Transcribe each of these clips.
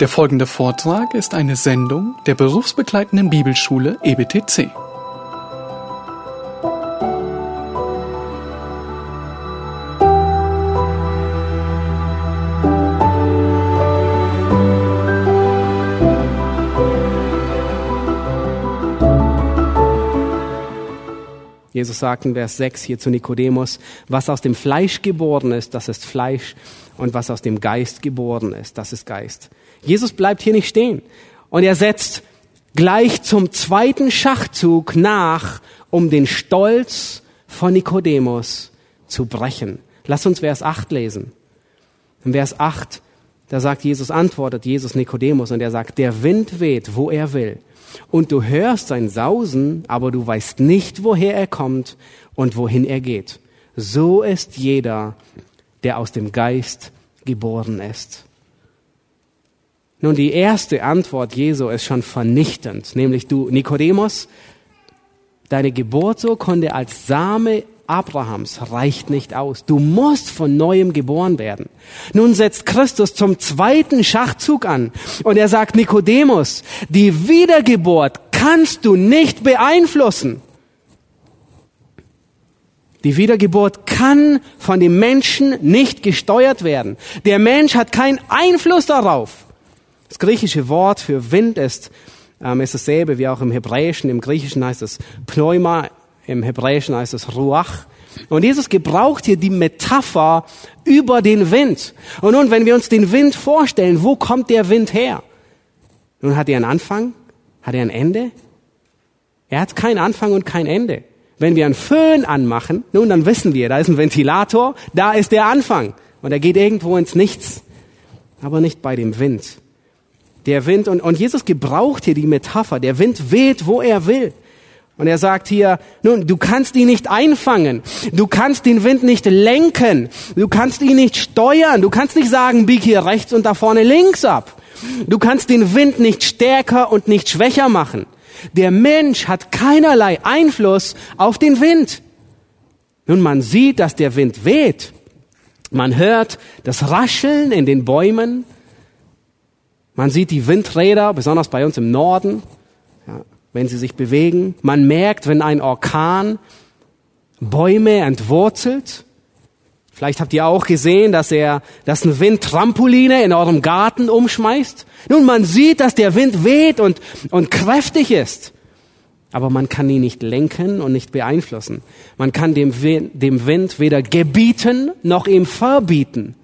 Der folgende Vortrag ist eine Sendung der berufsbegleitenden Bibelschule EBTC. Jesus sagt in Vers 6 hier zu Nikodemus, was aus dem Fleisch geboren ist, das ist Fleisch, und was aus dem Geist geboren ist, das ist Geist. Jesus bleibt hier nicht stehen und er setzt gleich zum zweiten Schachzug nach, um den Stolz von Nikodemus zu brechen. Lass uns Vers 8 lesen. In Vers 8, da sagt Jesus, antwortet Jesus Nikodemus und er sagt, der Wind weht, wo er will und du hörst sein Sausen, aber du weißt nicht, woher er kommt und wohin er geht. So ist jeder, der aus dem Geist geboren ist. Nun, die erste Antwort Jesu ist schon vernichtend, nämlich du, Nikodemus, deine Geburtsurkunde als Same Abrahams reicht nicht aus. Du musst von neuem geboren werden. Nun setzt Christus zum zweiten Schachzug an und er sagt, Nikodemus, die Wiedergeburt kannst du nicht beeinflussen. Die Wiedergeburt kann von dem Menschen nicht gesteuert werden. Der Mensch hat keinen Einfluss darauf. Das griechische Wort für Wind ist, ähm, ist dasselbe wie auch im Hebräischen. Im Griechischen heißt es Pneuma, im Hebräischen heißt es Ruach. Und Jesus gebraucht hier die Metapher über den Wind. Und nun, wenn wir uns den Wind vorstellen, wo kommt der Wind her? Nun hat er einen Anfang, hat er ein Ende? Er hat keinen Anfang und kein Ende. Wenn wir einen Föhn anmachen, nun, dann wissen wir, da ist ein Ventilator, da ist der Anfang. Und er geht irgendwo ins Nichts. Aber nicht bei dem Wind. Der Wind, und, und Jesus gebraucht hier die Metapher, der Wind weht, wo er will. Und er sagt hier, nun, du kannst ihn nicht einfangen. Du kannst den Wind nicht lenken. Du kannst ihn nicht steuern. Du kannst nicht sagen, bieg hier rechts und da vorne links ab. Du kannst den Wind nicht stärker und nicht schwächer machen. Der Mensch hat keinerlei Einfluss auf den Wind. Nun, man sieht, dass der Wind weht. Man hört das Rascheln in den Bäumen. Man sieht die Windräder, besonders bei uns im Norden wenn sie sich bewegen. Man merkt, wenn ein Orkan Bäume entwurzelt. Vielleicht habt ihr auch gesehen, dass er, dass ein Wind Trampoline in eurem Garten umschmeißt. Nun, man sieht, dass der Wind weht und, und kräftig ist. Aber man kann ihn nicht lenken und nicht beeinflussen. Man kann dem Wind, dem Wind weder gebieten noch ihm verbieten.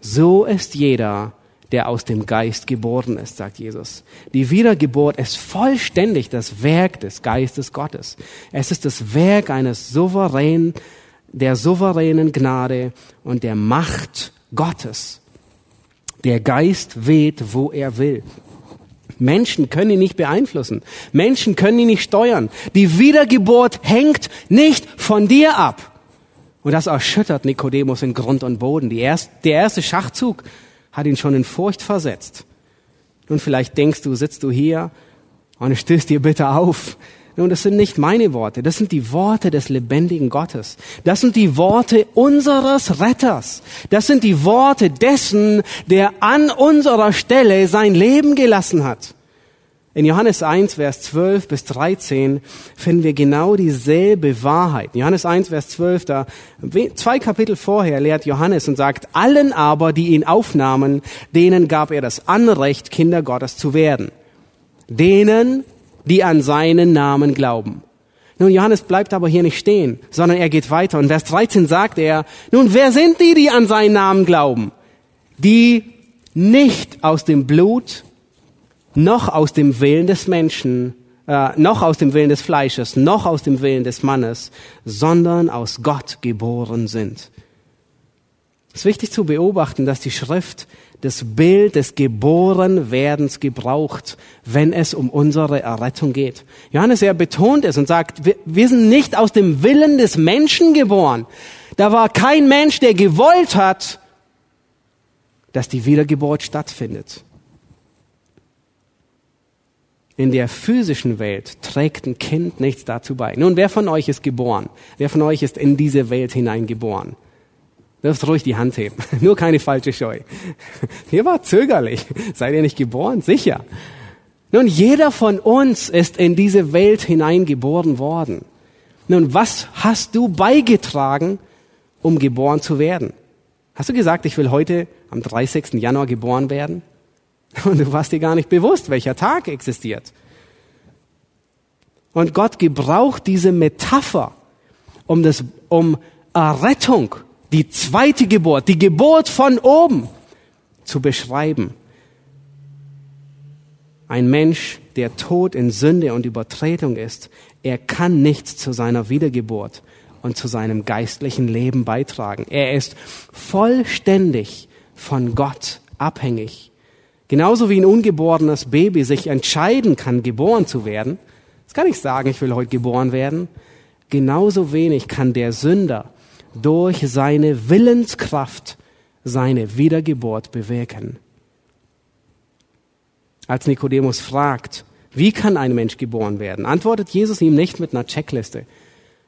So ist jeder, der aus dem Geist geboren ist, sagt Jesus. Die Wiedergeburt ist vollständig das Werk des Geistes Gottes. Es ist das Werk eines souveränen, der souveränen Gnade und der Macht Gottes. Der Geist weht, wo er will. Menschen können ihn nicht beeinflussen. Menschen können ihn nicht steuern. Die Wiedergeburt hängt nicht von dir ab. Und das erschüttert Nikodemus in Grund und Boden. Die erste, der erste Schachzug hat ihn schon in Furcht versetzt. Nun, vielleicht denkst du, sitzt du hier und stößt dir bitte auf. Nun, das sind nicht meine Worte, das sind die Worte des lebendigen Gottes. Das sind die Worte unseres Retters. Das sind die Worte dessen, der an unserer Stelle sein Leben gelassen hat. In Johannes 1, Vers 12 bis 13 finden wir genau dieselbe Wahrheit. In Johannes 1, Vers 12, da zwei Kapitel vorher lehrt Johannes und sagt, allen aber, die ihn aufnahmen, denen gab er das Anrecht, Kinder Gottes zu werden. Denen, die an seinen Namen glauben. Nun, Johannes bleibt aber hier nicht stehen, sondern er geht weiter. Und Vers 13 sagt er, nun, wer sind die, die an seinen Namen glauben? Die nicht aus dem Blut noch aus dem Willen des Menschen, äh, noch aus dem Willen des Fleisches, noch aus dem Willen des Mannes, sondern aus Gott geboren sind. Es ist wichtig zu beobachten, dass die Schrift das Bild des Geborenwerdens gebraucht, wenn es um unsere Errettung geht. Johannes, er betont es und sagt, wir, wir sind nicht aus dem Willen des Menschen geboren. Da war kein Mensch, der gewollt hat, dass die Wiedergeburt stattfindet. In der physischen Welt trägt ein Kind nichts dazu bei. Nun, wer von euch ist geboren? Wer von euch ist in diese Welt hineingeboren? Dürft ruhig die Hand heben. Nur keine falsche Scheu. Ihr war zögerlich. Seid ihr nicht geboren? Sicher. Nun, jeder von uns ist in diese Welt hineingeboren worden. Nun, was hast du beigetragen, um geboren zu werden? Hast du gesagt, ich will heute am 30. Januar geboren werden? Und du warst dir gar nicht bewusst, welcher Tag existiert. Und Gott gebraucht diese Metapher, um das, um Errettung, die zweite Geburt, die Geburt von oben zu beschreiben. Ein Mensch, der tot in Sünde und Übertretung ist, er kann nichts zu seiner Wiedergeburt und zu seinem geistlichen Leben beitragen. Er ist vollständig von Gott abhängig. Genauso wie ein ungeborenes Baby sich entscheiden kann, geboren zu werden. Das kann ich sagen, ich will heute geboren werden. Genauso wenig kann der Sünder durch seine Willenskraft seine Wiedergeburt bewirken. Als Nikodemus fragt, wie kann ein Mensch geboren werden, antwortet Jesus ihm nicht mit einer Checkliste.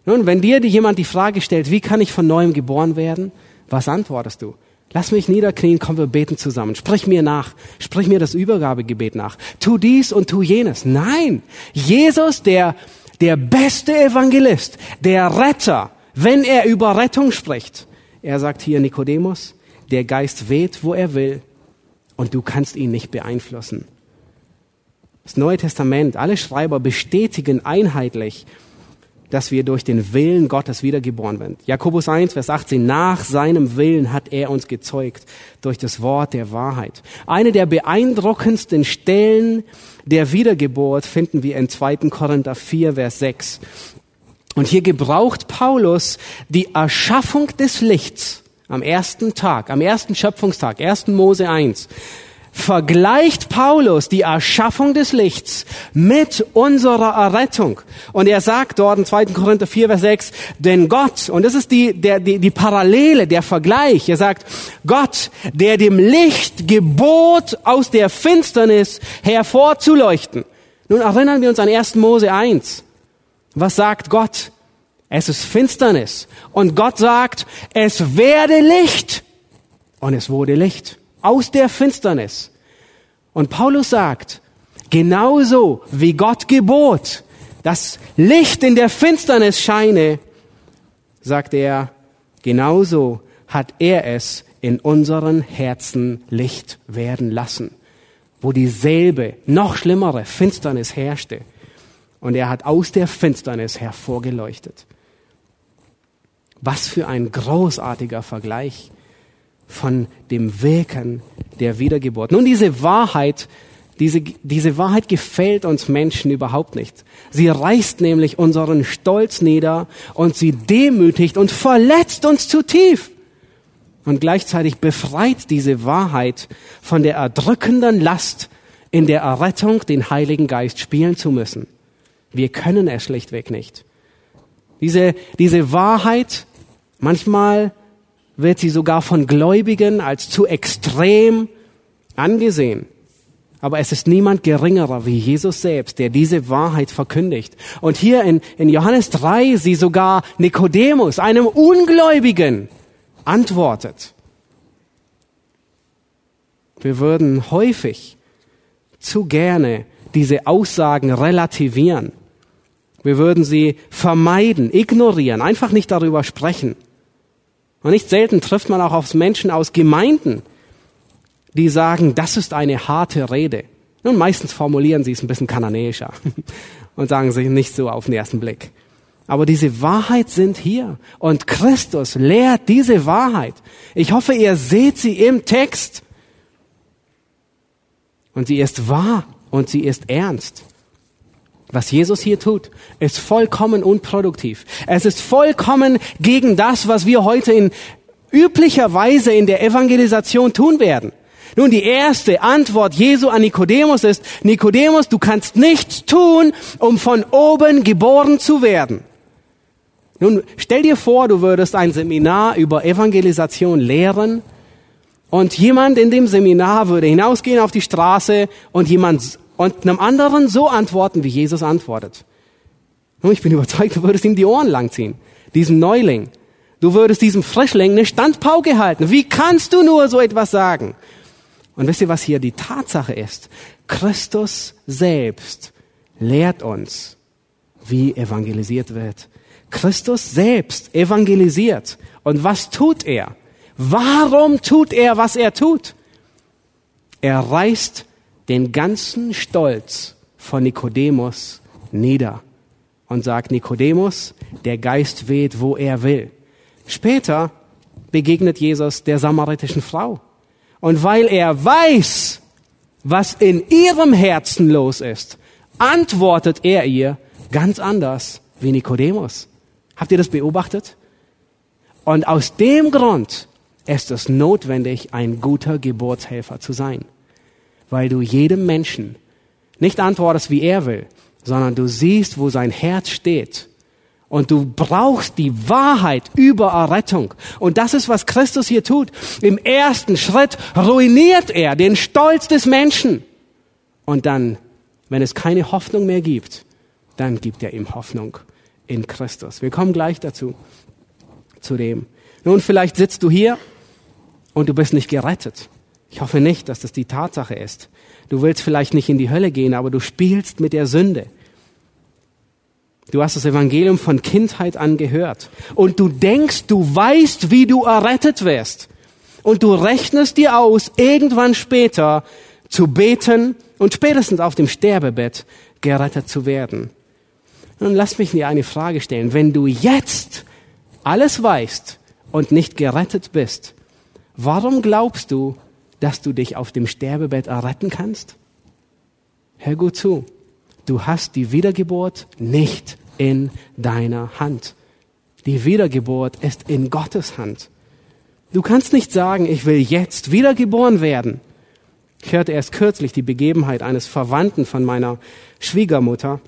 Nun, wenn dir jemand die Frage stellt, wie kann ich von neuem geboren werden, was antwortest du? Lass mich niederknien, komm, wir beten zusammen. Sprich mir nach. Sprich mir das Übergabegebet nach. Tu dies und tu jenes. Nein. Jesus, der, der beste Evangelist, der Retter, wenn er über Rettung spricht. Er sagt hier Nikodemus, der Geist weht, wo er will und du kannst ihn nicht beeinflussen. Das Neue Testament, alle Schreiber bestätigen einheitlich, dass wir durch den Willen Gottes wiedergeboren werden. Jakobus 1, Vers 18, nach seinem Willen hat er uns gezeugt durch das Wort der Wahrheit. Eine der beeindruckendsten Stellen der Wiedergeburt finden wir in 2. Korinther 4, Vers 6. Und hier gebraucht Paulus die Erschaffung des Lichts am ersten Tag, am ersten Schöpfungstag, 1. Mose 1, vergleicht Paulus die Erschaffung des Lichts mit unserer Errettung. Und er sagt dort in 2. Korinther 4, Vers 6, denn Gott, und das ist die, der, die, die Parallele, der Vergleich, er sagt, Gott, der dem Licht gebot, aus der Finsternis hervorzuleuchten. Nun erinnern wir uns an 1. Mose 1. Was sagt Gott? Es ist Finsternis. Und Gott sagt, es werde Licht. Und es wurde Licht aus der Finsternis. Und Paulus sagt, genauso wie Gott gebot, dass Licht in der Finsternis scheine, sagt er, genauso hat er es in unseren Herzen Licht werden lassen, wo dieselbe, noch schlimmere Finsternis herrschte. Und er hat aus der Finsternis hervorgeleuchtet. Was für ein großartiger Vergleich von dem Wirken der Wiedergeburt. Nun, diese Wahrheit, diese, diese Wahrheit gefällt uns Menschen überhaupt nicht. Sie reißt nämlich unseren Stolz nieder und sie demütigt und verletzt uns zu tief. Und gleichzeitig befreit diese Wahrheit von der erdrückenden Last, in der Errettung den Heiligen Geist spielen zu müssen. Wir können es schlichtweg nicht. Diese, diese Wahrheit, manchmal wird sie sogar von Gläubigen als zu extrem angesehen. Aber es ist niemand geringerer wie Jesus selbst, der diese Wahrheit verkündigt. Und hier in, in Johannes 3 sie sogar Nikodemus, einem Ungläubigen, antwortet. Wir würden häufig zu gerne diese Aussagen relativieren. Wir würden sie vermeiden, ignorieren, einfach nicht darüber sprechen. Und nicht selten trifft man auch auf Menschen aus Gemeinden, die sagen, das ist eine harte Rede. Nun, meistens formulieren sie es ein bisschen kananäischer und sagen sich nicht so auf den ersten Blick. Aber diese Wahrheit sind hier. Und Christus lehrt diese Wahrheit. Ich hoffe, ihr seht sie im Text. Und sie ist wahr und sie ist ernst. Was Jesus hier tut, ist vollkommen unproduktiv. Es ist vollkommen gegen das, was wir heute in üblicherweise in der Evangelisation tun werden. Nun, die erste Antwort Jesu an Nikodemus ist, Nikodemus, du kannst nichts tun, um von oben geboren zu werden. Nun, stell dir vor, du würdest ein Seminar über Evangelisation lehren und jemand in dem Seminar würde hinausgehen auf die Straße und jemand und einem anderen so antworten, wie Jesus antwortet. Und ich bin überzeugt, du würdest ihm die Ohren langziehen, diesem Neuling. Du würdest diesem Frischling eine Standpauke halten. Wie kannst du nur so etwas sagen? Und wisst ihr, was hier die Tatsache ist? Christus selbst lehrt uns, wie evangelisiert wird. Christus selbst evangelisiert. Und was tut er? Warum tut er, was er tut? Er reißt den ganzen Stolz von Nikodemus nieder und sagt, Nikodemus, der Geist weht, wo er will. Später begegnet Jesus der samaritischen Frau. Und weil er weiß, was in ihrem Herzen los ist, antwortet er ihr ganz anders wie Nikodemus. Habt ihr das beobachtet? Und aus dem Grund ist es notwendig, ein guter Geburtshelfer zu sein, weil du jedem Menschen nicht antwortest, wie er will, sondern du siehst, wo sein Herz steht und du brauchst die Wahrheit über Errettung. Und das ist, was Christus hier tut. Im ersten Schritt ruiniert er den Stolz des Menschen. Und dann, wenn es keine Hoffnung mehr gibt, dann gibt er ihm Hoffnung in Christus. Wir kommen gleich dazu, zu dem. Nun, vielleicht sitzt du hier und du bist nicht gerettet. Ich hoffe nicht, dass das die Tatsache ist. Du willst vielleicht nicht in die Hölle gehen, aber du spielst mit der Sünde. Du hast das Evangelium von Kindheit an gehört. Und du denkst, du weißt, wie du errettet wirst. Und du rechnest dir aus, irgendwann später zu beten und spätestens auf dem Sterbebett gerettet zu werden. Nun lass mich dir eine Frage stellen. Wenn du jetzt alles weißt und nicht gerettet bist, warum glaubst du, dass du dich auf dem Sterbebett erretten kannst? Hör gut zu. Du hast die Wiedergeburt nicht in deiner Hand. Die Wiedergeburt ist in Gottes Hand. Du kannst nicht sagen, ich will jetzt wiedergeboren werden. Ich hörte erst kürzlich die Begebenheit eines Verwandten von meiner Schwiegermutter.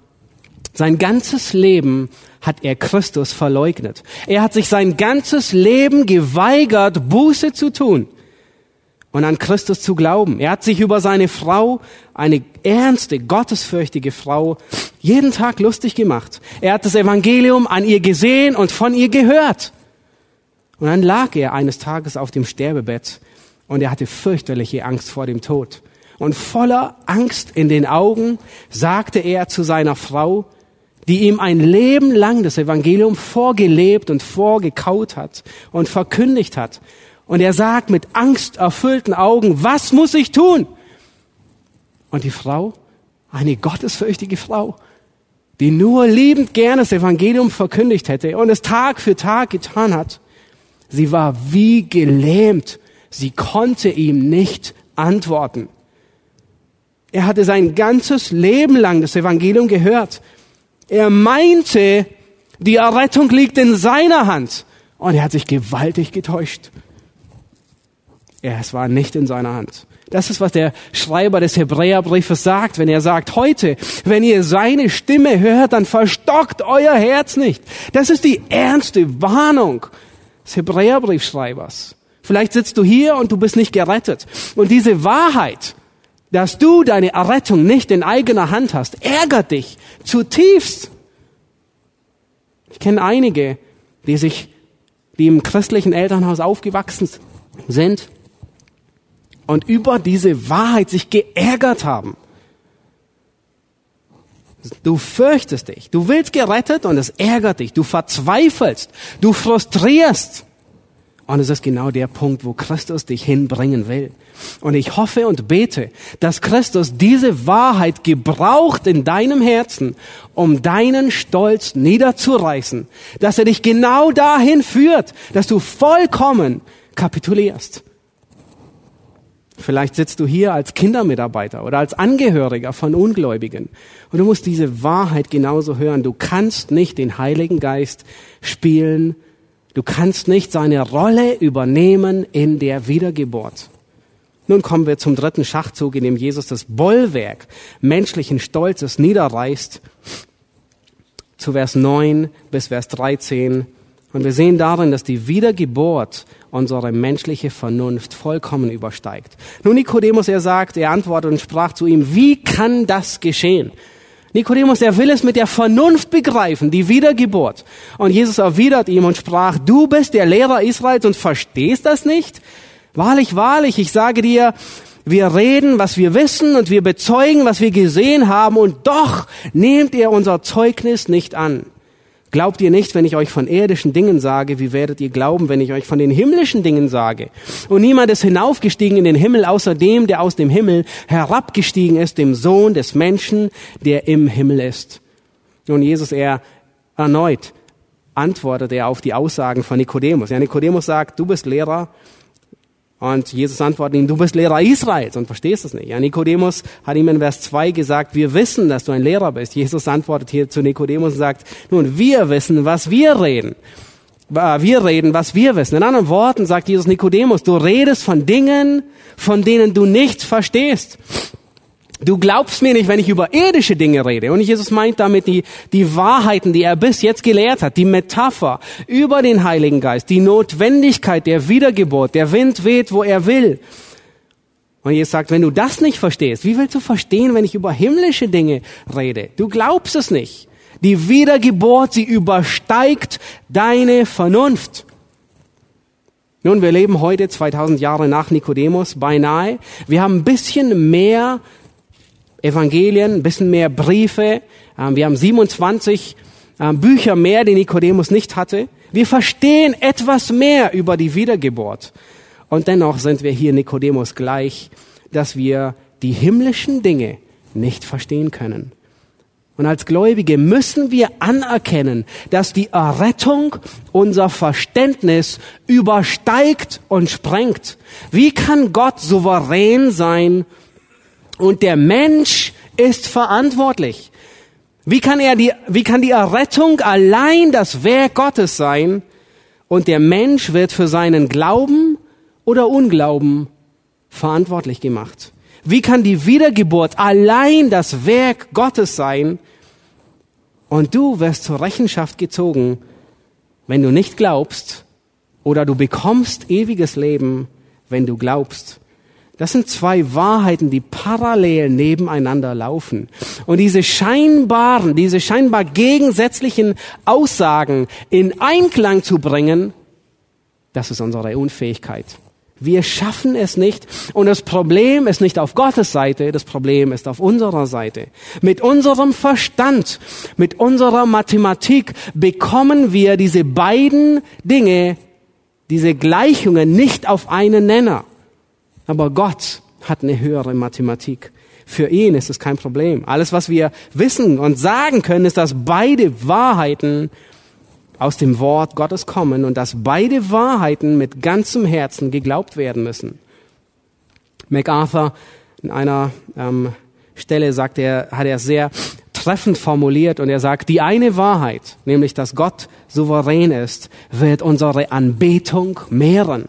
Sein ganzes Leben hat er Christus verleugnet. Er hat sich sein ganzes Leben geweigert, Buße zu tun und an Christus zu glauben. Er hat sich über seine Frau, eine ernste, gottesfürchtige Frau, jeden Tag lustig gemacht. Er hat das Evangelium an ihr gesehen und von ihr gehört. Und dann lag er eines Tages auf dem Sterbebett und er hatte fürchterliche Angst vor dem Tod. Und voller Angst in den Augen sagte er zu seiner Frau, die ihm ein Leben lang das Evangelium vorgelebt und vorgekaut hat und verkündigt hat, und er sagt mit angsterfüllten Augen, was muss ich tun? Und die Frau, eine gottesfürchtige Frau, die nur liebend gerne das Evangelium verkündigt hätte und es Tag für Tag getan hat, sie war wie gelähmt. Sie konnte ihm nicht antworten. Er hatte sein ganzes Leben lang das Evangelium gehört. Er meinte, die Errettung liegt in seiner Hand. Und er hat sich gewaltig getäuscht. Ja, es war nicht in seiner Hand. Das ist, was der Schreiber des Hebräerbriefes sagt, wenn er sagt, heute, wenn ihr seine Stimme hört, dann verstockt euer Herz nicht. Das ist die ernste Warnung des Hebräerbriefschreibers. Vielleicht sitzt du hier und du bist nicht gerettet. Und diese Wahrheit, dass du deine Errettung nicht in eigener Hand hast, ärgert dich zutiefst. Ich kenne einige, die sich, die im christlichen Elternhaus aufgewachsen sind und über diese Wahrheit sich geärgert haben. Du fürchtest dich, du willst gerettet und es ärgert dich, du verzweifelst, du frustrierst. Und es ist genau der Punkt, wo Christus dich hinbringen will. Und ich hoffe und bete, dass Christus diese Wahrheit gebraucht in deinem Herzen, um deinen Stolz niederzureißen, dass er dich genau dahin führt, dass du vollkommen kapitulierst Vielleicht sitzt du hier als Kindermitarbeiter oder als Angehöriger von Ungläubigen. Und du musst diese Wahrheit genauso hören. Du kannst nicht den Heiligen Geist spielen. Du kannst nicht seine Rolle übernehmen in der Wiedergeburt. Nun kommen wir zum dritten Schachzug, in dem Jesus das Bollwerk menschlichen Stolzes niederreißt. Zu Vers 9 bis Vers 13. Und wir sehen darin, dass die Wiedergeburt unsere menschliche Vernunft vollkommen übersteigt. Nun Nikodemus, er sagt, er antwortet und sprach zu ihm, wie kann das geschehen? Nikodemus, der will es mit der Vernunft begreifen, die Wiedergeburt. Und Jesus erwidert ihm und sprach, du bist der Lehrer Israels und verstehst das nicht? Wahrlich, wahrlich, ich sage dir, wir reden, was wir wissen und wir bezeugen, was wir gesehen haben und doch nehmt ihr unser Zeugnis nicht an. Glaubt ihr nicht, wenn ich euch von irdischen Dingen sage, wie werdet ihr glauben, wenn ich euch von den himmlischen Dingen sage? Und niemand ist hinaufgestiegen in den Himmel, außer dem, der aus dem Himmel herabgestiegen ist, dem Sohn des Menschen, der im Himmel ist. Nun, Jesus, er erneut antwortet er auf die Aussagen von Nikodemus. Ja, Nikodemus sagt, du bist Lehrer und Jesus antwortet ihm, du bist Lehrer Israels und verstehst es nicht. Ja, Nikodemus hat ihm in Vers 2 gesagt, wir wissen, dass du ein Lehrer bist. Jesus antwortet hier zu Nikodemus und sagt, nun, wir wissen, was wir reden. Wir reden, was wir wissen. In anderen Worten sagt Jesus Nikodemus, du redest von Dingen, von denen du nichts verstehst. Du glaubst mir nicht, wenn ich über irdische Dinge rede. Und Jesus meint damit die, die Wahrheiten, die er bis jetzt gelehrt hat, die Metapher über den Heiligen Geist, die Notwendigkeit der Wiedergeburt. Der Wind weht, wo er will. Und Jesus sagt, wenn du das nicht verstehst, wie willst du verstehen, wenn ich über himmlische Dinge rede? Du glaubst es nicht. Die Wiedergeburt, sie übersteigt deine Vernunft. Nun, wir leben heute 2000 Jahre nach Nikodemus beinahe. Wir haben ein bisschen mehr Evangelien, ein bisschen mehr Briefe. Ähm, wir haben 27 ähm, Bücher mehr, die Nikodemus nicht hatte. Wir verstehen etwas mehr über die Wiedergeburt. Und dennoch sind wir hier Nikodemus gleich, dass wir die himmlischen Dinge nicht verstehen können. Und als Gläubige müssen wir anerkennen, dass die Errettung unser Verständnis übersteigt und sprengt. Wie kann Gott souverän sein und der Mensch ist verantwortlich. Wie kann er die, wie kann die Errettung allein das Werk Gottes sein? Und der Mensch wird für seinen Glauben oder Unglauben verantwortlich gemacht. Wie kann die Wiedergeburt allein das Werk Gottes sein? Und du wirst zur Rechenschaft gezogen, wenn du nicht glaubst, oder du bekommst ewiges Leben, wenn du glaubst. Das sind zwei Wahrheiten, die parallel nebeneinander laufen. Und diese scheinbaren, diese scheinbar gegensätzlichen Aussagen in Einklang zu bringen, das ist unsere Unfähigkeit. Wir schaffen es nicht. Und das Problem ist nicht auf Gottes Seite, das Problem ist auf unserer Seite. Mit unserem Verstand, mit unserer Mathematik bekommen wir diese beiden Dinge, diese Gleichungen nicht auf einen Nenner. Aber Gott hat eine höhere Mathematik. Für ihn ist es kein Problem. Alles, was wir wissen und sagen können, ist, dass beide Wahrheiten aus dem Wort Gottes kommen und dass beide Wahrheiten mit ganzem Herzen geglaubt werden müssen. MacArthur in einer ähm, Stelle sagt er, hat er sehr treffend formuliert und er sagt, die eine Wahrheit, nämlich dass Gott souverän ist, wird unsere Anbetung mehren.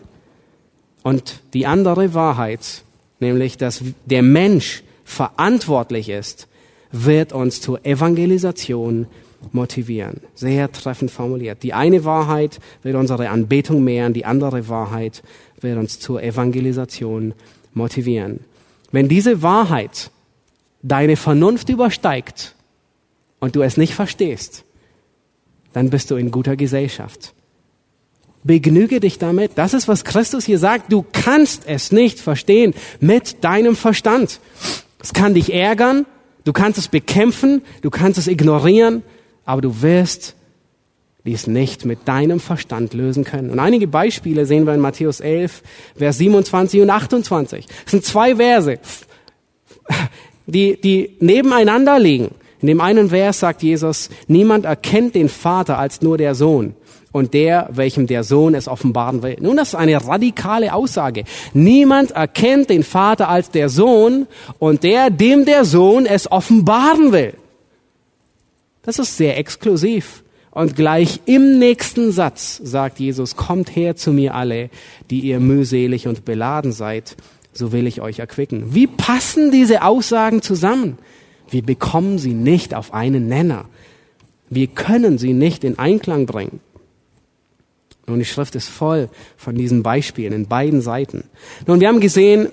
Und die andere Wahrheit, nämlich dass der Mensch verantwortlich ist, wird uns zur Evangelisation motivieren. Sehr treffend formuliert. Die eine Wahrheit wird unsere Anbetung mehren, die andere Wahrheit wird uns zur Evangelisation motivieren. Wenn diese Wahrheit deine Vernunft übersteigt und du es nicht verstehst, dann bist du in guter Gesellschaft. Begnüge dich damit. Das ist, was Christus hier sagt. Du kannst es nicht verstehen mit deinem Verstand. Es kann dich ärgern, du kannst es bekämpfen, du kannst es ignorieren, aber du wirst dies nicht mit deinem Verstand lösen können. Und einige Beispiele sehen wir in Matthäus 11, Vers 27 und 28. Es sind zwei Verse, die, die nebeneinander liegen. In dem einen Vers sagt Jesus, niemand erkennt den Vater als nur der Sohn und der, welchem der Sohn es offenbaren will. Nun, das ist eine radikale Aussage. Niemand erkennt den Vater als der Sohn und der, dem der Sohn es offenbaren will. Das ist sehr exklusiv. Und gleich im nächsten Satz sagt Jesus, kommt her zu mir alle, die ihr mühselig und beladen seid, so will ich euch erquicken. Wie passen diese Aussagen zusammen? Wir bekommen sie nicht auf einen Nenner. Wir können sie nicht in Einklang bringen. Und die Schrift ist voll von diesen Beispielen in beiden Seiten. Nun, wir haben gesehen,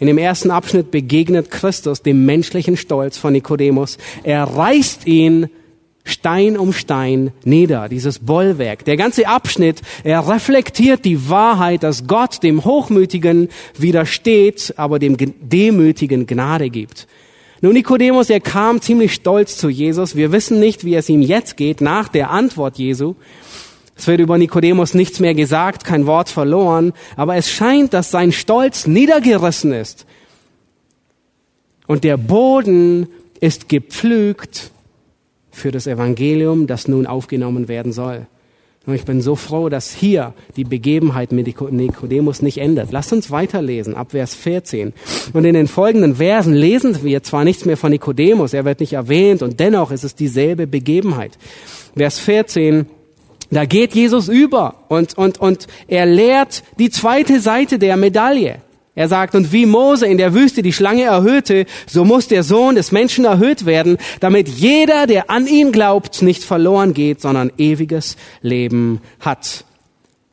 In dem ersten Abschnitt begegnet Christus dem menschlichen Stolz von Nikodemus. Er reißt ihn Stein um Stein nieder, dieses Bollwerk. Der ganze Abschnitt, er reflektiert die Wahrheit, dass Gott dem Hochmütigen widersteht, aber dem Demütigen Gnade gibt. Nun, Nikodemus, er kam ziemlich stolz zu Jesus. Wir wissen nicht, wie es ihm jetzt geht nach der Antwort Jesu. Es wird über Nikodemus nichts mehr gesagt, kein Wort verloren, aber es scheint, dass sein Stolz niedergerissen ist. Und der Boden ist gepflügt für das Evangelium, das nun aufgenommen werden soll. Und ich bin so froh, dass hier die Begebenheit mit Nikodemus nicht ändert. Lasst uns weiterlesen, ab Vers 14. Und in den folgenden Versen lesen wir zwar nichts mehr von Nikodemus, er wird nicht erwähnt, und dennoch ist es dieselbe Begebenheit. Vers 14, da geht Jesus über und, und, und er lehrt die zweite Seite der Medaille. Er sagt, und wie Mose in der Wüste die Schlange erhöhte, so muss der Sohn des Menschen erhöht werden, damit jeder, der an ihn glaubt, nicht verloren geht, sondern ewiges Leben hat.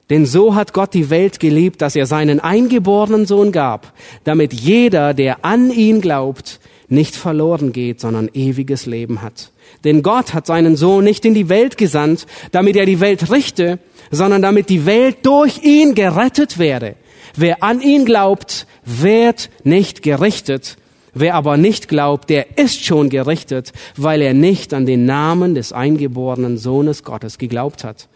Denn so hat Gott die Welt geliebt, dass er seinen eingeborenen Sohn gab, damit jeder, der an ihn glaubt, nicht verloren geht, sondern ewiges Leben hat. Denn Gott hat seinen Sohn nicht in die Welt gesandt, damit er die Welt richte, sondern damit die Welt durch ihn gerettet werde. Wer an ihn glaubt, wird nicht gerichtet. Wer aber nicht glaubt, der ist schon gerichtet, weil er nicht an den Namen des eingeborenen Sohnes Gottes geglaubt hat.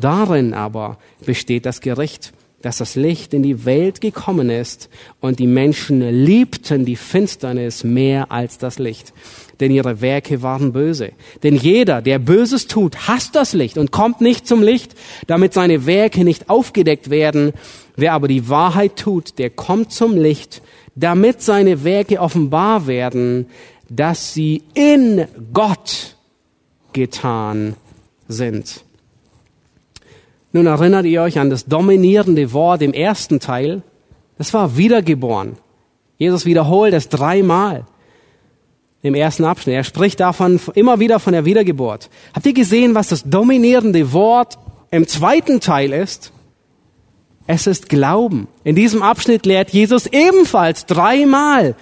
Darin aber besteht das Gericht, dass das Licht in die Welt gekommen ist und die Menschen liebten die Finsternis mehr als das Licht, denn ihre Werke waren böse. Denn jeder, der Böses tut, hasst das Licht und kommt nicht zum Licht, damit seine Werke nicht aufgedeckt werden. Wer aber die Wahrheit tut, der kommt zum Licht, damit seine Werke offenbar werden, dass sie in Gott getan sind. Nun erinnert ihr euch an das dominierende Wort im ersten Teil. Das war wiedergeboren. Jesus wiederholt es dreimal im ersten Abschnitt. Er spricht davon immer wieder von der Wiedergeburt. Habt ihr gesehen, was das dominierende Wort im zweiten Teil ist? Es ist Glauben. In diesem Abschnitt lehrt Jesus ebenfalls dreimal,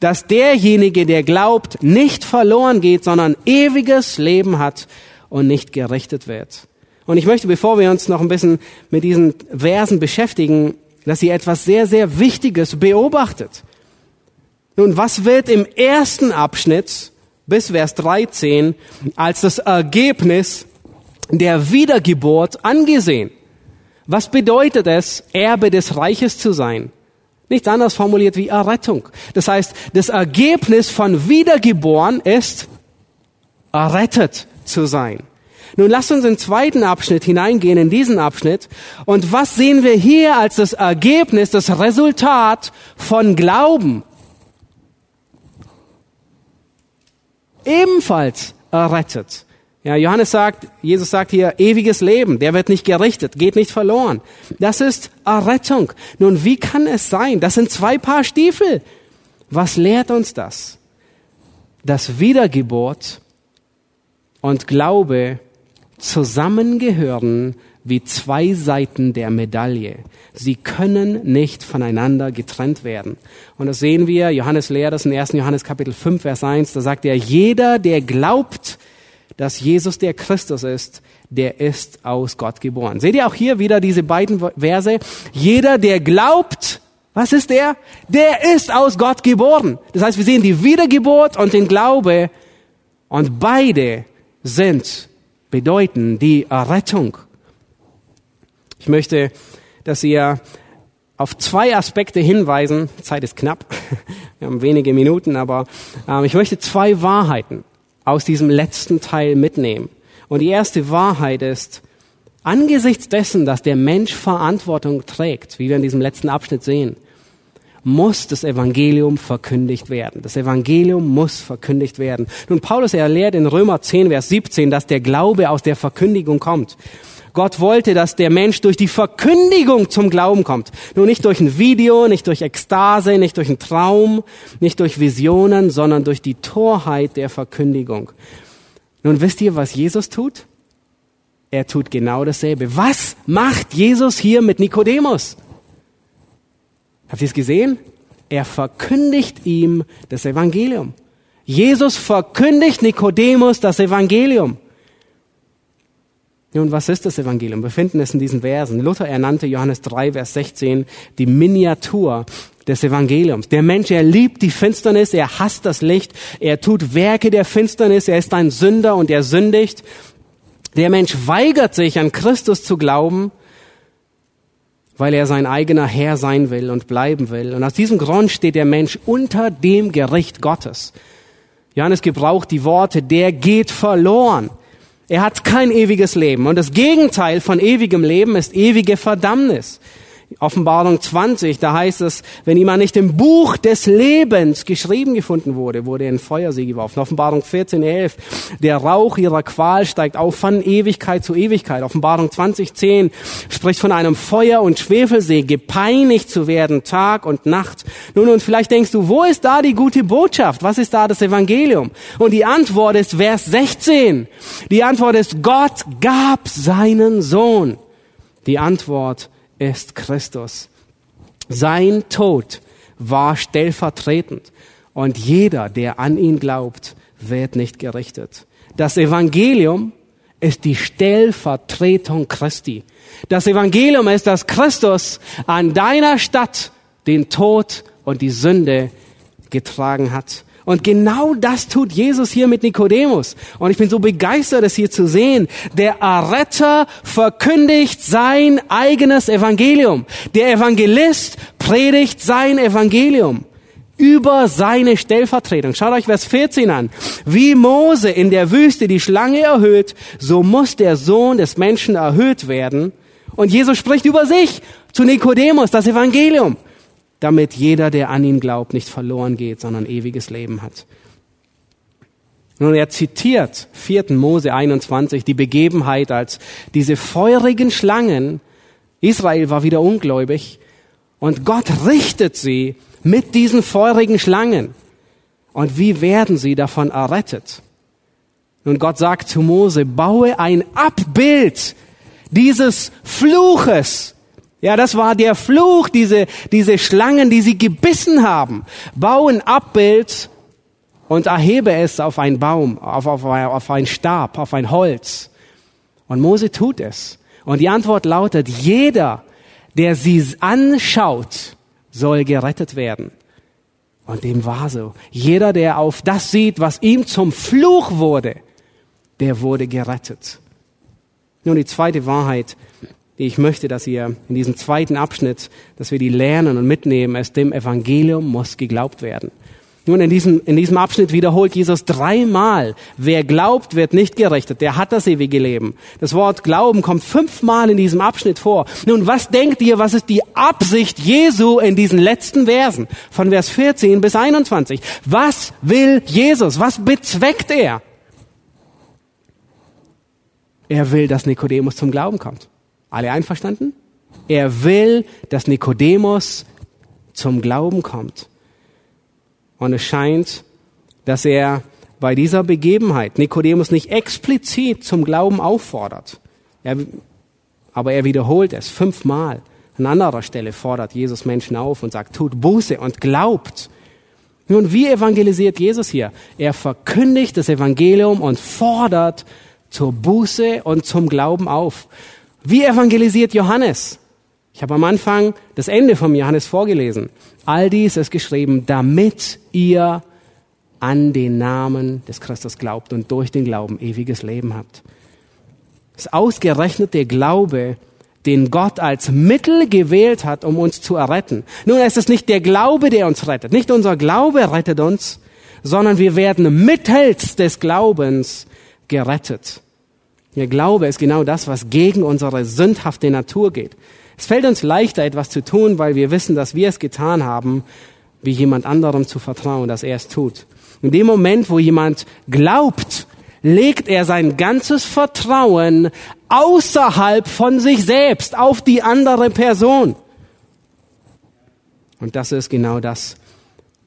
dass derjenige, der glaubt, nicht verloren geht, sondern ewiges Leben hat und nicht gerichtet wird. Und ich möchte, bevor wir uns noch ein bisschen mit diesen Versen beschäftigen, dass ihr etwas sehr, sehr Wichtiges beobachtet. Nun, was wird im ersten Abschnitt bis Vers 13 als das Ergebnis der Wiedergeburt angesehen? Was bedeutet es, Erbe des Reiches zu sein? Nichts anderes formuliert wie Errettung. Das heißt, das Ergebnis von Wiedergeboren ist, errettet zu sein. Nun lasst uns in den zweiten Abschnitt hineingehen, in diesen Abschnitt. Und was sehen wir hier als das Ergebnis, das Resultat von Glauben? Ebenfalls errettet. Ja, Johannes sagt, Jesus sagt hier, ewiges Leben, der wird nicht gerichtet, geht nicht verloren. Das ist Errettung. Nun, wie kann es sein? Das sind zwei Paar Stiefel. Was lehrt uns das? Dass Wiedergeburt und Glaube zusammengehören wie zwei Seiten der Medaille. Sie können nicht voneinander getrennt werden. Und das sehen wir, Johannes lehrt das in 1. Johannes Kapitel 5, Vers 1, da sagt er, jeder, der glaubt, dass Jesus der Christus ist, der ist aus Gott geboren. Seht ihr auch hier wieder diese beiden Verse? Jeder, der glaubt, was ist der? Der ist aus Gott geboren. Das heißt, wir sehen die Wiedergeburt und den Glaube und beide sind, bedeuten die Errettung. Ich möchte, dass ihr auf zwei Aspekte hinweisen. Zeit ist knapp. Wir haben wenige Minuten, aber äh, ich möchte zwei Wahrheiten aus diesem letzten Teil mitnehmen. Und die erste Wahrheit ist, angesichts dessen, dass der Mensch Verantwortung trägt, wie wir in diesem letzten Abschnitt sehen, muss das Evangelium verkündigt werden. Das Evangelium muss verkündigt werden. Nun, Paulus erlehrt in Römer 10, Vers 17, dass der Glaube aus der Verkündigung kommt. Gott wollte, dass der Mensch durch die Verkündigung zum Glauben kommt. Nur nicht durch ein Video, nicht durch Ekstase, nicht durch einen Traum, nicht durch Visionen, sondern durch die Torheit der Verkündigung. Nun wisst ihr, was Jesus tut? Er tut genau dasselbe. Was macht Jesus hier mit Nikodemus? Habt ihr es gesehen? Er verkündigt ihm das Evangelium. Jesus verkündigt Nikodemus das Evangelium. Nun, was ist das Evangelium? Wir finden es in diesen Versen. Luther ernannte Johannes 3, Vers 16 die Miniatur des Evangeliums. Der Mensch, er liebt die Finsternis, er hasst das Licht, er tut Werke der Finsternis, er ist ein Sünder und er sündigt. Der Mensch weigert sich, an Christus zu glauben, weil er sein eigener Herr sein will und bleiben will. Und aus diesem Grund steht der Mensch unter dem Gericht Gottes. Johannes gebraucht die Worte, der geht verloren. Er hat kein ewiges Leben. Und das Gegenteil von ewigem Leben ist ewige Verdammnis. Offenbarung 20, da heißt es, wenn jemand nicht im Buch des Lebens geschrieben gefunden wurde, wurde er in Feuersee geworfen. Offenbarung 14, 11, der Rauch ihrer Qual steigt auf von Ewigkeit zu Ewigkeit. Offenbarung 20, 10 spricht von einem Feuer- und Schwefelsee, gepeinigt zu werden Tag und Nacht. Nun, und vielleicht denkst du, wo ist da die gute Botschaft? Was ist da das Evangelium? Und die Antwort ist Vers 16. Die Antwort ist, Gott gab seinen Sohn. Die Antwort ist Christus. Sein Tod war stellvertretend und jeder, der an ihn glaubt, wird nicht gerichtet. Das Evangelium ist die Stellvertretung Christi. Das Evangelium ist, dass Christus an deiner Stadt den Tod und die Sünde getragen hat. Und genau das tut Jesus hier mit Nikodemus. Und ich bin so begeistert, es hier zu sehen. Der Erretter verkündigt sein eigenes Evangelium. Der Evangelist predigt sein Evangelium über seine Stellvertretung. Schaut euch Vers 14 an. Wie Mose in der Wüste die Schlange erhöht, so muss der Sohn des Menschen erhöht werden. Und Jesus spricht über sich zu Nikodemus, das Evangelium damit jeder, der an ihn glaubt, nicht verloren geht, sondern ewiges Leben hat. Nun, er zitiert 4. Mose 21 die Begebenheit als diese feurigen Schlangen. Israel war wieder ungläubig und Gott richtet sie mit diesen feurigen Schlangen. Und wie werden sie davon errettet? Nun, Gott sagt zu Mose, baue ein Abbild dieses Fluches ja, das war der Fluch, diese, diese Schlangen, die sie gebissen haben. Bau ein Abbild und erhebe es auf einen Baum, auf, auf, auf einen Stab, auf ein Holz. Und Mose tut es. Und die Antwort lautet, jeder, der sie anschaut, soll gerettet werden. Und dem war so. Jeder, der auf das sieht, was ihm zum Fluch wurde, der wurde gerettet. Nun, die zweite Wahrheit, die ich möchte, dass ihr in diesem zweiten Abschnitt, dass wir die lernen und mitnehmen, es dem Evangelium muss geglaubt werden. Nun, in diesem, in diesem Abschnitt wiederholt Jesus dreimal, wer glaubt, wird nicht gerechtet, der hat das ewige Leben. Das Wort Glauben kommt fünfmal in diesem Abschnitt vor. Nun, was denkt ihr, was ist die Absicht Jesu in diesen letzten Versen, von Vers 14 bis 21? Was will Jesus? Was bezweckt er? Er will, dass Nikodemus zum Glauben kommt. Alle einverstanden? Er will, dass Nikodemus zum Glauben kommt. Und es scheint, dass er bei dieser Begebenheit Nikodemus nicht explizit zum Glauben auffordert. Er, aber er wiederholt es fünfmal. An anderer Stelle fordert Jesus Menschen auf und sagt, tut Buße und glaubt. Nun, wie evangelisiert Jesus hier? Er verkündigt das Evangelium und fordert zur Buße und zum Glauben auf. Wie evangelisiert Johannes? Ich habe am Anfang das Ende vom Johannes vorgelesen. All dies ist geschrieben, damit ihr an den Namen des Christus glaubt und durch den Glauben ewiges Leben habt. Es ist ausgerechnet der Glaube, den Gott als Mittel gewählt hat, um uns zu erretten. Nun, es ist nicht der Glaube, der uns rettet. Nicht unser Glaube rettet uns, sondern wir werden mittels des Glaubens gerettet. Der Glaube ist genau das, was gegen unsere sündhafte Natur geht. Es fällt uns leichter, etwas zu tun, weil wir wissen, dass wir es getan haben, wie jemand anderem zu vertrauen, dass er es tut. In dem Moment, wo jemand glaubt, legt er sein ganzes Vertrauen außerhalb von sich selbst auf die andere Person. Und das ist genau das,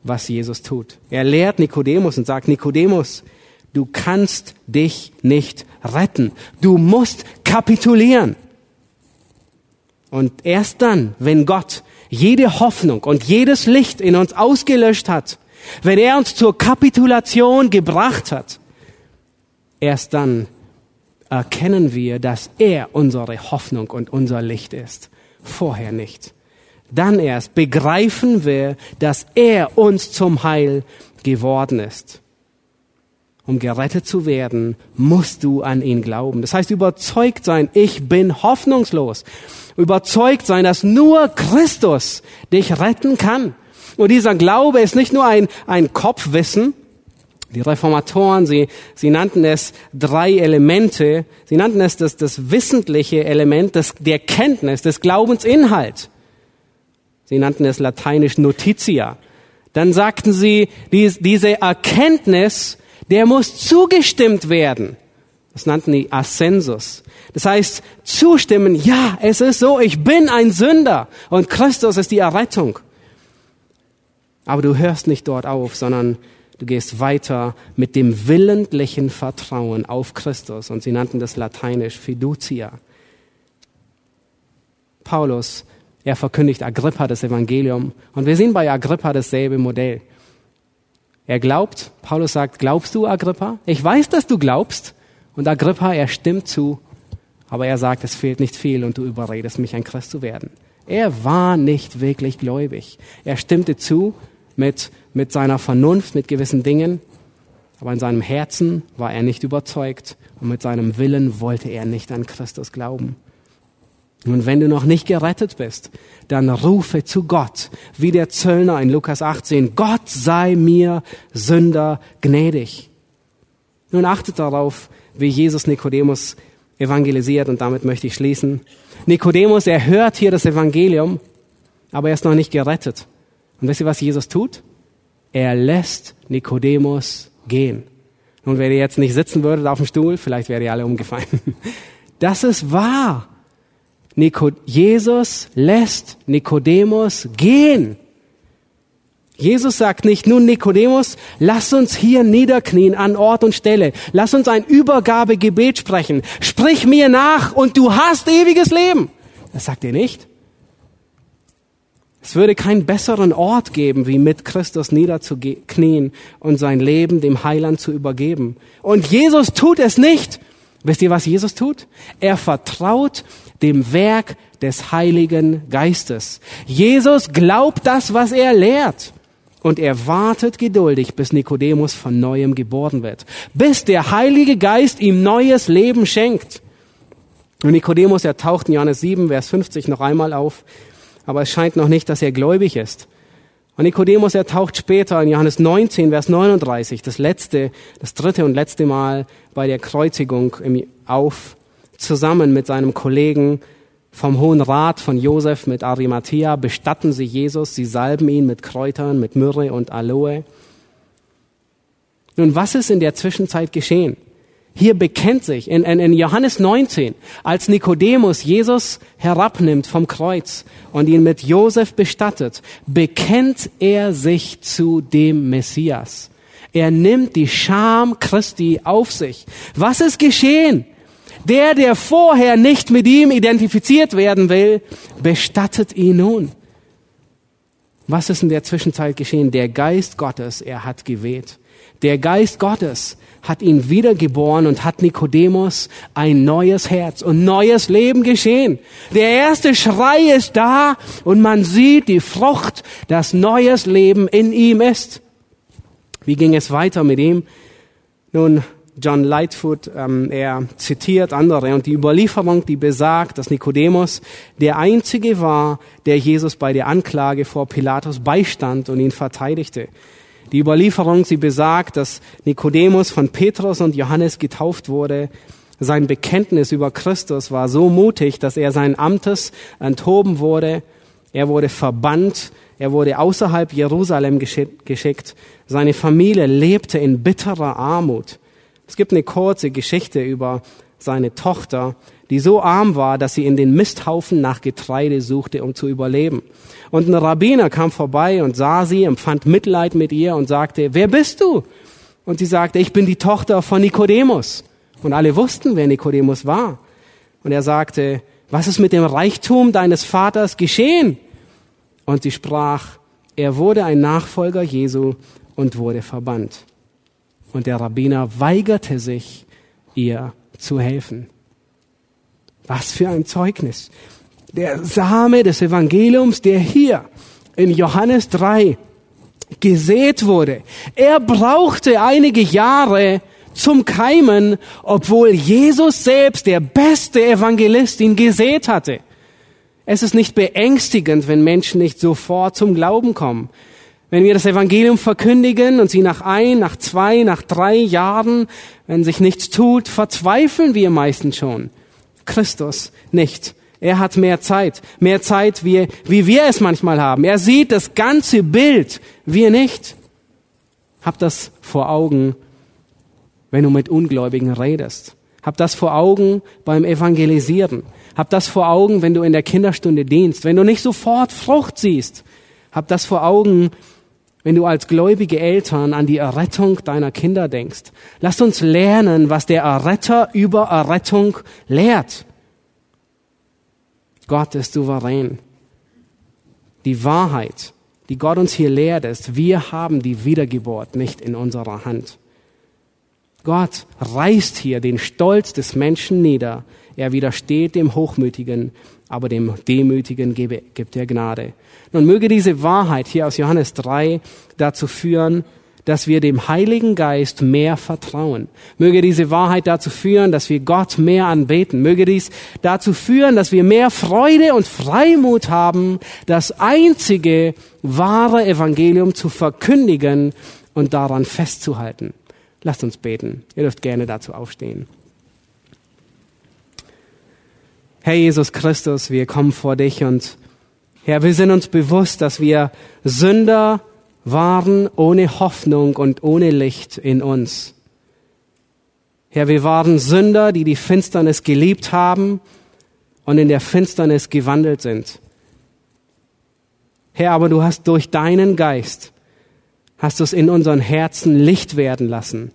was Jesus tut. Er lehrt Nikodemus und sagt, Nikodemus, du kannst dich nicht retten. Du musst kapitulieren. Und erst dann, wenn Gott jede Hoffnung und jedes Licht in uns ausgelöscht hat, wenn er uns zur Kapitulation gebracht hat, erst dann erkennen wir, dass er unsere Hoffnung und unser Licht ist. Vorher nicht. Dann erst begreifen wir, dass er uns zum Heil geworden ist. Um gerettet zu werden, musst du an ihn glauben. Das heißt, überzeugt sein, ich bin hoffnungslos. Überzeugt sein, dass nur Christus dich retten kann. Und dieser Glaube ist nicht nur ein, ein Kopfwissen. Die Reformatoren, sie, sie nannten es drei Elemente. Sie nannten es das, das wissentliche Element das, der Kenntnis, des Glaubensinhalt. Sie nannten es lateinisch Notitia. Dann sagten sie, dies, diese Erkenntnis der muss zugestimmt werden. Das nannten die Ascensus. Das heißt, zustimmen, ja, es ist so, ich bin ein Sünder und Christus ist die Errettung. Aber du hörst nicht dort auf, sondern du gehst weiter mit dem willentlichen Vertrauen auf Christus. Und sie nannten das lateinisch Fiducia. Paulus, er verkündigt Agrippa das Evangelium. Und wir sehen bei Agrippa dasselbe Modell. Er glaubt, Paulus sagt, glaubst du, Agrippa? Ich weiß, dass du glaubst. Und Agrippa, er stimmt zu, aber er sagt, es fehlt nicht viel und du überredest mich, ein Christ zu werden. Er war nicht wirklich gläubig. Er stimmte zu mit, mit seiner Vernunft, mit gewissen Dingen, aber in seinem Herzen war er nicht überzeugt und mit seinem Willen wollte er nicht an Christus glauben. Und wenn du noch nicht gerettet bist, dann rufe zu Gott, wie der Zöllner in Lukas 18, Gott sei mir Sünder gnädig. Nun achtet darauf, wie Jesus Nikodemus evangelisiert und damit möchte ich schließen. Nikodemus, er hört hier das Evangelium, aber er ist noch nicht gerettet. Und wisst ihr, was Jesus tut? Er lässt Nikodemus gehen. Und wenn ihr jetzt nicht sitzen würdet auf dem Stuhl, vielleicht wäre ihr alle umgefallen. Das ist wahr. Jesus lässt Nikodemus gehen. Jesus sagt nicht, nun Nikodemus, lass uns hier niederknien an Ort und Stelle. Lass uns ein Übergabegebet sprechen. Sprich mir nach und du hast ewiges Leben. Das sagt er nicht. Es würde keinen besseren Ort geben, wie mit Christus niederzuknien und sein Leben dem Heiland zu übergeben. Und Jesus tut es nicht. Wisst ihr, was Jesus tut? Er vertraut dem Werk des Heiligen Geistes. Jesus glaubt das, was er lehrt. Und er wartet geduldig, bis Nikodemus von neuem geboren wird. Bis der Heilige Geist ihm neues Leben schenkt. Und Nikodemus, er taucht in Johannes 7, Vers 50 noch einmal auf. Aber es scheint noch nicht, dass er gläubig ist. Und Nikodemus, er taucht später in Johannes 19, Vers 39, das letzte, das dritte und letzte Mal bei der Kreuzigung auf zusammen mit seinem Kollegen vom Hohen Rat von Josef mit Arimathea bestatten sie Jesus, sie salben ihn mit Kräutern, mit Myrrhe und Aloe. Nun, was ist in der Zwischenzeit geschehen? Hier bekennt sich in, in, in Johannes 19, als Nikodemus Jesus herabnimmt vom Kreuz und ihn mit Josef bestattet, bekennt er sich zu dem Messias. Er nimmt die Scham Christi auf sich. Was ist geschehen? Der, der vorher nicht mit ihm identifiziert werden will, bestattet ihn nun. Was ist in der Zwischenzeit geschehen? Der Geist Gottes, er hat geweht. Der Geist Gottes hat ihn wiedergeboren und hat Nikodemus ein neues Herz und neues Leben geschehen. Der erste Schrei ist da und man sieht die Frucht, dass neues Leben in ihm ist. Wie ging es weiter mit ihm? Nun, John Lightfoot, ähm, er zitiert andere und die Überlieferung, die besagt, dass Nikodemus der einzige war, der Jesus bei der Anklage vor Pilatus beistand und ihn verteidigte. Die Überlieferung, sie besagt, dass Nikodemus von Petrus und Johannes getauft wurde. Sein Bekenntnis über Christus war so mutig, dass er seinen Amtes enthoben wurde. Er wurde verbannt. Er wurde außerhalb Jerusalem geschickt. Seine Familie lebte in bitterer Armut. Es gibt eine kurze Geschichte über seine Tochter, die so arm war, dass sie in den Misthaufen nach Getreide suchte, um zu überleben. Und ein Rabbiner kam vorbei und sah sie, empfand Mitleid mit ihr und sagte, wer bist du? Und sie sagte, ich bin die Tochter von Nikodemus. Und alle wussten, wer Nikodemus war. Und er sagte, was ist mit dem Reichtum deines Vaters geschehen? Und sie sprach, er wurde ein Nachfolger Jesu und wurde verbannt. Und der Rabbiner weigerte sich, ihr zu helfen. Was für ein Zeugnis. Der Same des Evangeliums, der hier in Johannes 3 gesät wurde. Er brauchte einige Jahre zum Keimen, obwohl Jesus selbst, der beste Evangelist, ihn gesät hatte. Es ist nicht beängstigend, wenn Menschen nicht sofort zum Glauben kommen. Wenn wir das Evangelium verkündigen und sie nach ein, nach zwei, nach drei Jahren, wenn sich nichts tut, verzweifeln wir meistens schon. Christus nicht. Er hat mehr Zeit, mehr Zeit, wie, wie wir es manchmal haben. Er sieht das ganze Bild, wir nicht. Hab das vor Augen, wenn du mit Ungläubigen redest. Hab das vor Augen beim Evangelisieren. Hab das vor Augen, wenn du in der Kinderstunde dienst. Wenn du nicht sofort Frucht siehst. Hab das vor Augen, wenn du als gläubige Eltern an die Errettung deiner Kinder denkst. Lasst uns lernen, was der Erretter über Errettung lehrt. Gott ist souverän. Die Wahrheit, die Gott uns hier lehrt, ist, wir haben die Wiedergeburt nicht in unserer Hand. Gott reißt hier den Stolz des Menschen nieder. Er widersteht dem Hochmütigen, aber dem Demütigen gibt er Gnade. Nun möge diese Wahrheit hier aus Johannes 3 dazu führen, dass wir dem Heiligen Geist mehr vertrauen. Möge diese Wahrheit dazu führen, dass wir Gott mehr anbeten. Möge dies dazu führen, dass wir mehr Freude und Freimut haben, das einzige wahre Evangelium zu verkündigen und daran festzuhalten. Lasst uns beten. Ihr dürft gerne dazu aufstehen. Herr Jesus Christus, wir kommen vor dich und Herr, wir sind uns bewusst, dass wir Sünder waren ohne Hoffnung und ohne Licht in uns. Herr, wir waren Sünder, die die Finsternis geliebt haben und in der Finsternis gewandelt sind. Herr, aber du hast durch deinen Geist, hast du es in unseren Herzen Licht werden lassen.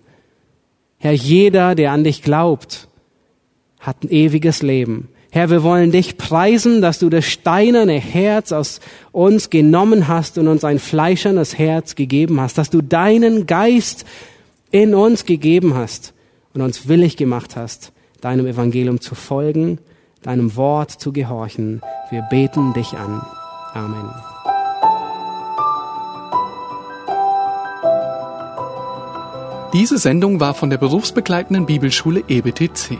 Herr, jeder, der an dich glaubt, hat ein ewiges Leben. Herr, wir wollen dich preisen, dass du das steinerne Herz aus uns genommen hast und uns ein fleischernes Herz gegeben hast, dass du deinen Geist in uns gegeben hast und uns willig gemacht hast, deinem Evangelium zu folgen, deinem Wort zu gehorchen. Wir beten dich an. Amen. Diese Sendung war von der berufsbegleitenden Bibelschule EBTC.